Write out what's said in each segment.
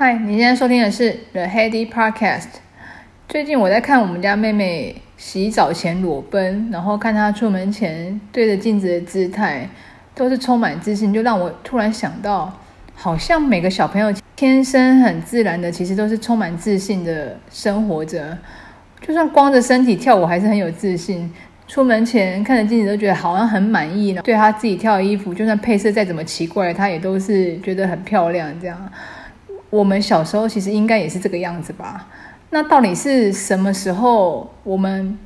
嗨，你现在收听的是 The Heady Podcast。最近我在看我们家妹妹洗澡前裸奔，然后看她出门前对着镜子的姿态，都是充满自信，就让我突然想到，好像每个小朋友天生很自然的，其实都是充满自信的生活着。就算光着身体跳舞，还是很有自信。出门前看着镜子都觉得好像很满意呢。对她自己跳的衣服，就算配色再怎么奇怪，她也都是觉得很漂亮这样。我们小时候其实应该也是这个样子吧？那到底是什么时候，我们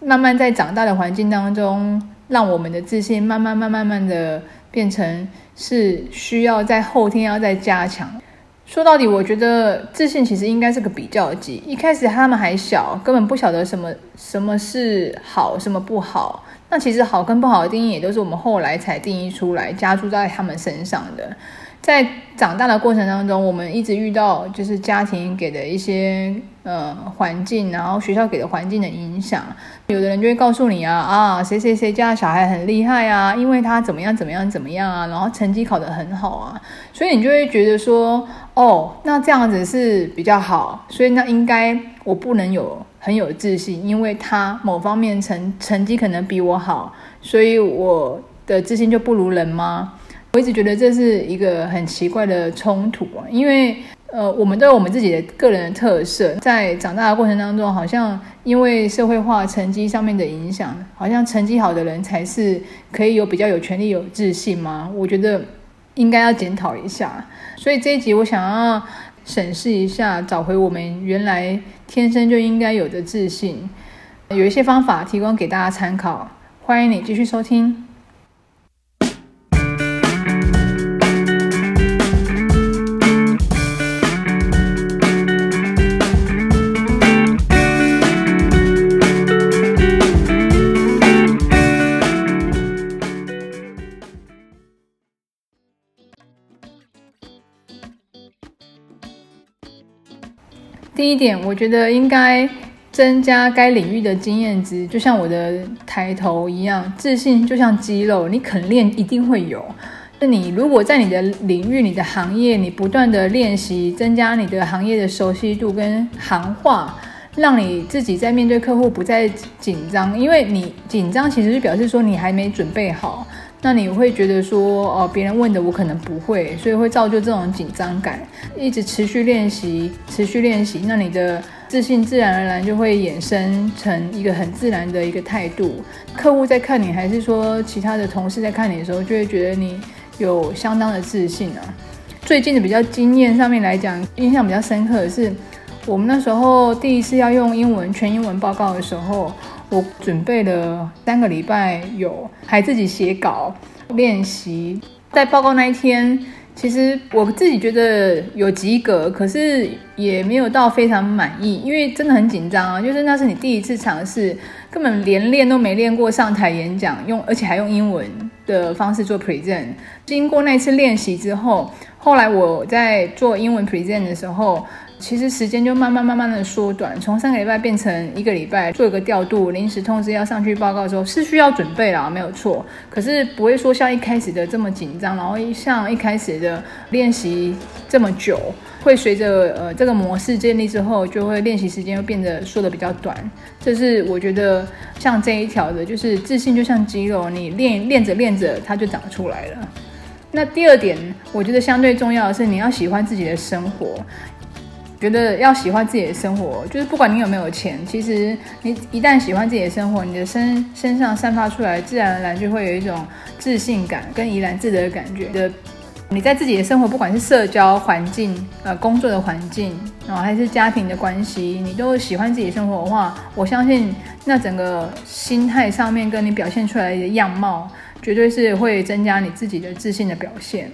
慢慢在长大的环境当中，让我们的自信慢慢、慢慢、慢的变成是需要在后天要再加强？说到底，我觉得自信其实应该是个比较级。一开始他们还小，根本不晓得什么什么是好，什么不好。那其实好跟不好的定义，也都是我们后来才定义出来，加注在他们身上的。在长大的过程当中，我们一直遇到就是家庭给的一些呃环境，然后学校给的环境的影响。有的人就会告诉你啊啊，谁谁谁家的小孩很厉害啊，因为他怎么样怎么样怎么样啊，然后成绩考得很好啊，所以你就会觉得说，哦，那这样子是比较好，所以那应该我不能有很有自信，因为他某方面成成绩可能比我好，所以我的自信就不如人吗？我一直觉得这是一个很奇怪的冲突啊，因为呃，我们都有我们自己的个人的特色，在长大的过程当中，好像因为社会化成绩上面的影响，好像成绩好的人才是可以有比较有权利、有自信吗？我觉得应该要检讨一下。所以这一集我想要审视一下，找回我们原来天生就应该有的自信，有一些方法提供给大家参考。欢迎你继续收听。第一点，我觉得应该增加该领域的经验值，就像我的抬头一样，自信就像肌肉，你肯练一定会有。那你如果在你的领域、你的行业，你不断的练习，增加你的行业的熟悉度跟行话，让你自己在面对客户不再紧张，因为你紧张其实是表示说你还没准备好。那你会觉得说，哦，别人问的我可能不会，所以会造就这种紧张感。一直持续练习，持续练习，那你的自信自然而然就会衍生成一个很自然的一个态度。客户在看你，还是说其他的同事在看你的时候，就会觉得你有相当的自信啊。最近的比较经验上面来讲，印象比较深刻的是，我们那时候第一次要用英文全英文报告的时候。我准备了三个礼拜有，还自己写稿练习。在报告那一天，其实我自己觉得有及格，可是也没有到非常满意，因为真的很紧张啊。就是那是你第一次尝试，根本连练都没练过上台演讲，用而且还用英文的方式做 present。经过那次练习之后，后来我在做英文 present 的时候。其实时间就慢慢慢慢的缩短，从三个礼拜变成一个礼拜，做一个调度，临时通知要上去报告的时候是需要准备啦，没有错。可是不会说像一开始的这么紧张，然后像一开始的练习这么久，会随着呃这个模式建立之后，就会练习时间会变得缩得比较短。这是我觉得像这一条的，就是自信就像肌肉，你练练着练着它就长出来了。那第二点，我觉得相对重要的是你要喜欢自己的生活。觉得要喜欢自己的生活，就是不管你有没有钱，其实你一旦喜欢自己的生活，你的身身上散发出来，自然而然就会有一种自信感跟怡然自得的感觉的。你在自己的生活，不管是社交环境、呃工作的环境，然后还是家庭的关系，你都喜欢自己生活的话，我相信那整个心态上面跟你表现出来的样貌，绝对是会增加你自己的自信的表现。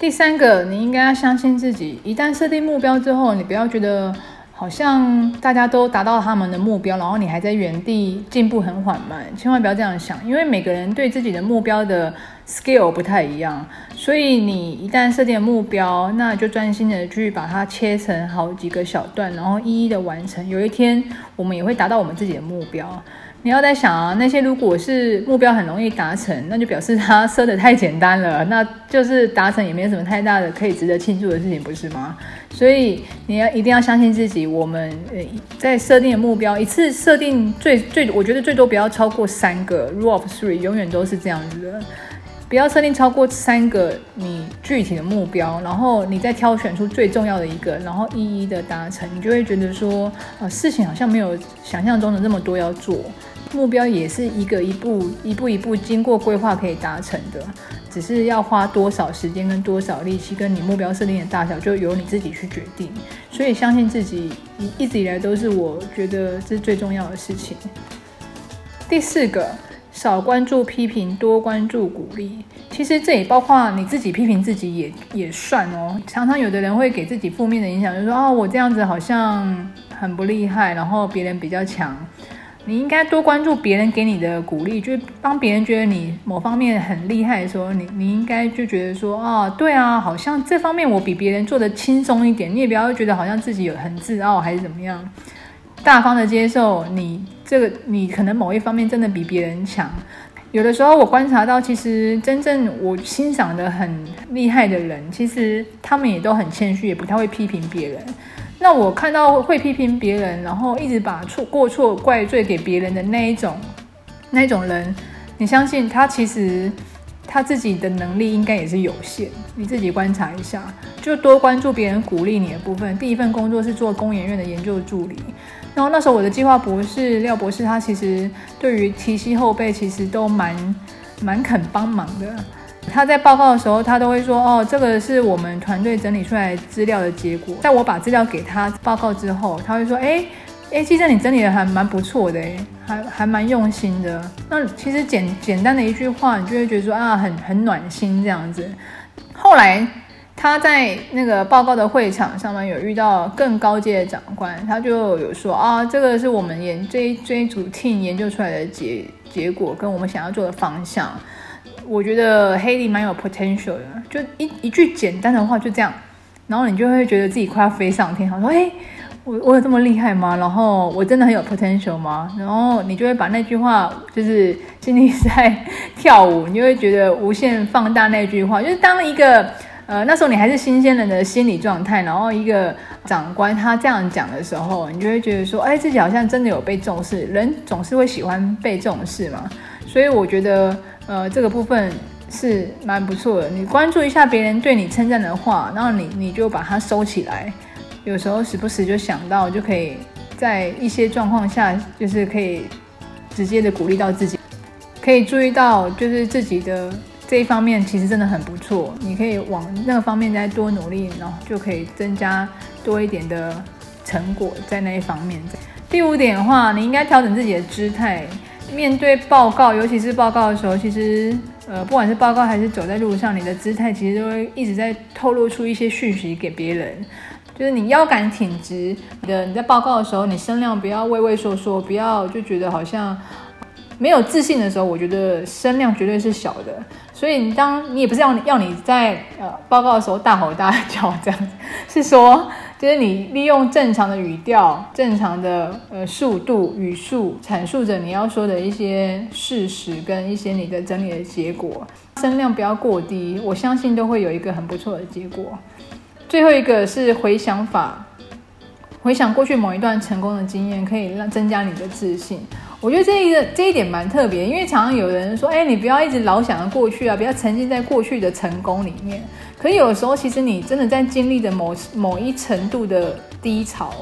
第三个，你应该要相信自己。一旦设定目标之后，你不要觉得好像大家都达到他们的目标，然后你还在原地进步很缓慢。千万不要这样想，因为每个人对自己的目标的 scale 不太一样。所以你一旦设定目标，那就专心的去把它切成好几个小段，然后一一的完成。有一天，我们也会达到我们自己的目标。你要在想啊，那些如果是目标很容易达成，那就表示他设得太简单了，那就是达成也没有什么太大的可以值得庆祝的事情，不是吗？所以你要一定要相信自己。我们呃在设定的目标，一次设定最最，我觉得最多不要超过三个。Rule of three 永远都是这样子的。不要设定超过三个你具体的目标，然后你再挑选出最重要的一个，然后一一的达成，你就会觉得说，呃，事情好像没有想象中的那么多要做，目标也是一个一步一步一步经过规划可以达成的，只是要花多少时间跟多少力气，跟你目标设定的大小就由你自己去决定。所以相信自己，一直以来都是我觉得这是最重要的事情。第四个。少关注批评，多关注鼓励。其实这也包括你自己批评自己也也算哦。常常有的人会给自己负面的影响，就是说哦，我这样子好像很不厉害，然后别人比较强。你应该多关注别人给你的鼓励，就是当别人觉得你某方面很厉害的时候，你你应该就觉得说哦，对啊，好像这方面我比别人做得轻松一点。你也不要觉得好像自己有很自傲还是怎么样。大方的接受你这个，你可能某一方面真的比别人强。有的时候我观察到，其实真正我欣赏的很厉害的人，其实他们也都很谦虚，也不太会批评别人。那我看到会批评别人，然后一直把错过错怪罪给别人的那一种那一种人，你相信他其实他自己的能力应该也是有限。你自己观察一下，就多关注别人鼓励你的部分。第一份工作是做工研院的研究助理。然后那时候我的计划博士廖博士，他其实对于提携后辈其实都蛮蛮肯帮忙的。他在报告的时候，他都会说：“哦，这个是我们团队整理出来资料的结果。”在我把资料给他报告之后，他会说：“哎哎，其实你整理的还蛮不错的，还还蛮用心的。”那其实简简单的一句话，你就会觉得说啊，很很暖心这样子。后来。他在那个报告的会场上面有遇到更高阶的长官，他就有说啊，这个是我们研这一这一组 team 研究出来的结结果，跟我们想要做的方向。我觉得 Haley 蛮有 potential 的，就一一句简单的话就这样，然后你就会觉得自己快要飞上天，好说，哎，我我有这么厉害吗？然后我真的很有 potential 吗？然后你就会把那句话就是心里在跳舞，你就会觉得无限放大那句话，就是当一个。呃，那时候你还是新鲜人的心理状态，然后一个长官他这样讲的时候，你就会觉得说，哎，自己好像真的有被重视。人总是会喜欢被重视嘛，所以我觉得，呃，这个部分是蛮不错的。你关注一下别人对你称赞的话，然后你你就把它收起来，有时候时不时就想到，就可以在一些状况下，就是可以直接的鼓励到自己，可以注意到就是自己的。这一方面其实真的很不错，你可以往那个方面再多努力，然后就可以增加多一点的成果在那一方面。第五点的话，你应该调整自己的姿态，面对报告，尤其是报告的时候，其实呃，不管是报告还是走在路上，你的姿态其实都会一直在透露出一些讯息给别人，就是你腰杆挺直的，你在报告的时候，你声量不要畏畏缩缩，不要就觉得好像。没有自信的时候，我觉得声量绝对是小的。所以你当你也不是要要你在呃报告的时候大吼大叫这样子，是说就是你利用正常的语调、正常的呃速度、语速阐述着你要说的一些事实跟一些你的整理的结果，声量不要过低，我相信都会有一个很不错的结果。最后一个是回想法，回想过去某一段成功的经验，可以让增加你的自信。我觉得这一个这一点蛮特别，因为常常有人说，哎，你不要一直老想着过去啊，不要沉浸在过去的成功里面。可有的时候，其实你真的在经历的某某一程度的低潮，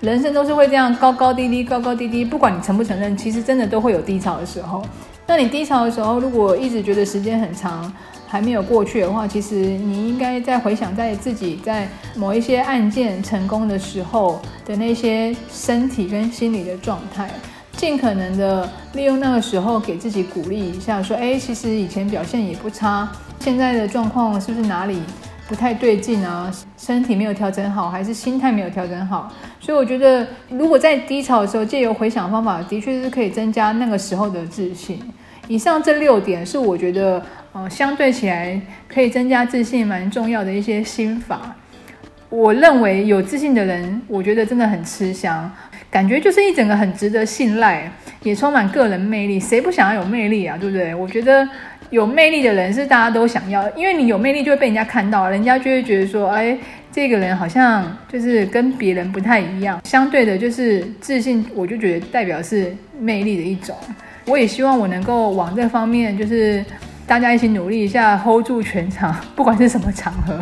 人生都是会这样高高低低，高高低低。不管你承不承认，其实真的都会有低潮的时候。那你低潮的时候，如果一直觉得时间很长还没有过去的话，其实你应该在回想在自己在某一些案件成功的时候的那些身体跟心理的状态。尽可能的利用那个时候给自己鼓励一下，说：“哎，其实以前表现也不差，现在的状况是不是哪里不太对劲啊？身体没有调整好，还是心态没有调整好？”所以我觉得，如果在低潮的时候借由回想方法，的确是可以增加那个时候的自信。以上这六点是我觉得，呃，相对起来可以增加自信蛮重要的一些心法。我认为有自信的人，我觉得真的很吃香。感觉就是一整个很值得信赖，也充满个人魅力。谁不想要有魅力啊？对不对？我觉得有魅力的人是大家都想要，因为你有魅力就会被人家看到，人家就会觉得说，哎，这个人好像就是跟别人不太一样。相对的，就是自信，我就觉得代表是魅力的一种。我也希望我能够往这方面，就是大家一起努力一下，hold 住全场，不管是什么场合。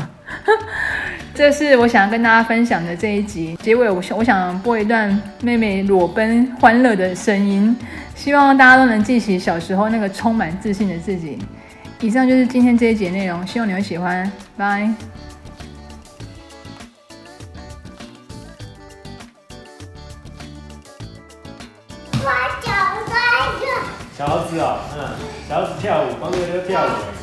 这是我想要跟大家分享的这一集结尾，我想我想播一段妹妹裸奔欢乐的声音，希望大家都能记起小时候那个充满自信的自己。以上就是今天这一集内容，希望你会喜欢，拜。小猴子啊，嗯，小猴子跳舞，光溜溜跳舞。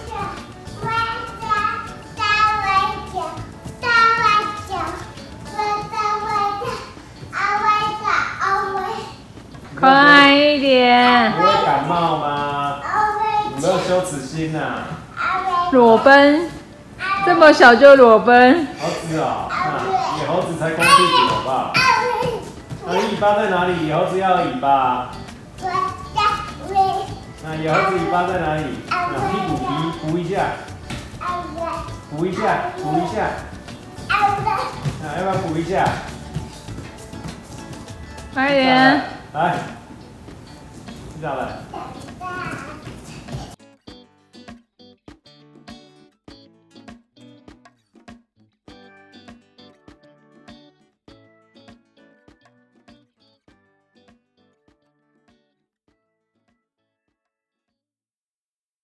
快一点！不会感冒吗？有没有羞耻心呐、啊？裸奔，这么小就裸奔。猴子哦，那野猴子才光屁股好不好？那尾巴在哪里？野猴子要尾巴。那野猴子尾巴在哪里？那屁股皮扶一下，扶一下，扶一下。那要不要扶一下？快点。来，接下来。